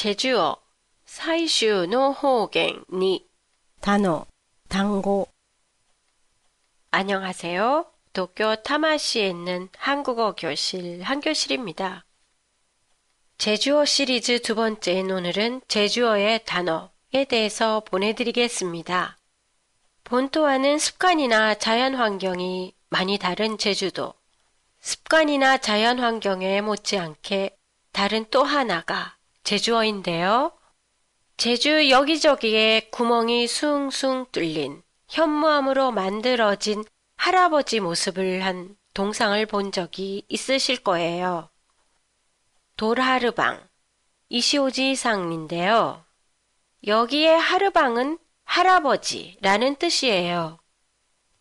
제주어 사이슈노 호갱 니 단어 단고 안녕하세요. 도쿄 타마시에 있는 한국어 교실 한교실입니다. 제주어 시리즈 두 번째인 오늘은 제주어의 단어에 대해서 보내드리겠습니다. 본토와는 습관이나 자연 환경이 많이 다른 제주도. 습관이나 자연 환경에 못지않게 다른 또 하나가 제주어인데요. 제주 여기저기에 구멍이 숭숭 뚫린 현무암으로 만들어진 할아버지 모습을 한 동상을 본 적이 있으실 거예요. 돌하르방, 이시오지 상인데요. 여기에 하르방은 할아버지라는 뜻이에요.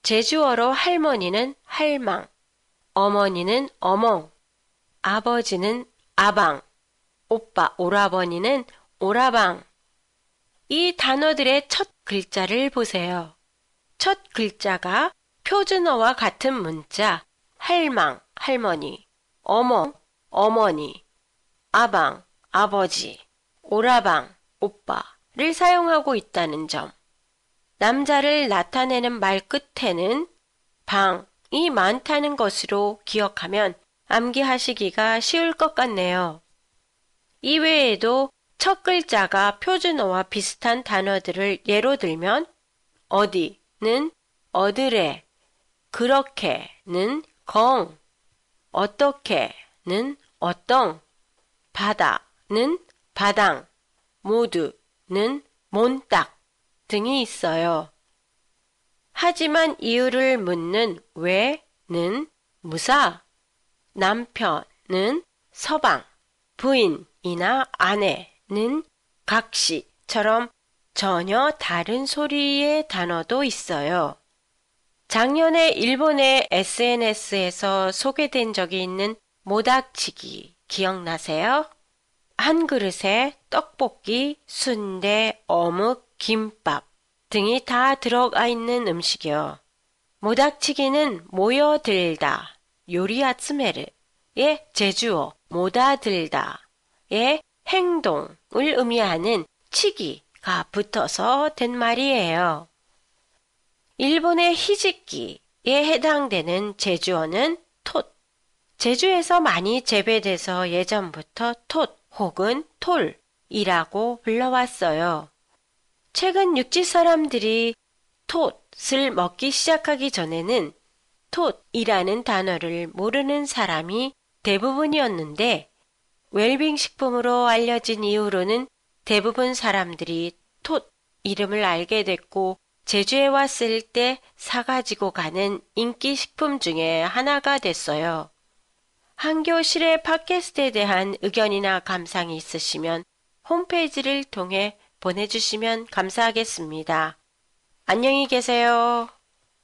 제주어로 할머니는 할망, 어머니는 어멍, 아버지는 아방, 오빠 오라버니는 오라방. 이 단어들의 첫 글자를 보세요. 첫 글자가 표준어와 같은 문자 할망, 할머니, 어멍, 어머니, 아방, 아버지, 오라방, 오빠를 사용하고 있다는 점. 남자를 나타내는 말 끝에는 방이 많다는 것으로 기억하면 암기하시기가 쉬울 것 같네요. 이외에도 첫 글자가 표준어와 비슷한 단어들을 예로 들면 어디는 어드레, 그렇게는 건, 어떻게는 어떤, 바다는 바당, 모두는 몬딱 등이 있어요. 하지만 이유를 묻는 왜는 무사, 남편은 서방, 부인 이나 아내는 각시처럼 전혀 다른 소리의 단어도 있어요. 작년에 일본의 SNS에서 소개된 적이 있는 모닥치기 기억나세요? 한 그릇에 떡볶이, 순대, 어묵, 김밥 등이 다 들어가 있는 음식이요. 모닥치기는 모여들다, 요리아츠메르의 제주어 모다들다 의 행동을 의미하는 치기가 붙어서 된 말이에요. 일본의 히지키에 해당되는 제주어는 톳. 제주에서 많이 재배돼서 예전부터 톳 혹은 톨이라고 불러왔어요. 최근 육지 사람들이 톳을 먹기 시작하기 전에는 톳이라는 단어를 모르는 사람이 대부분이었는데 웰빙 식품으로 알려진 이후로는 대부분 사람들이 톳 이름을 알게 됐고 제주에 왔을 때 사가지고 가는 인기 식품 중에 하나가 됐어요. 한교실의 팟캐스트에 대한 의견이나 감상이 있으시면 홈페이지를 통해 보내주시면 감사하겠습니다. 안녕히 계세요.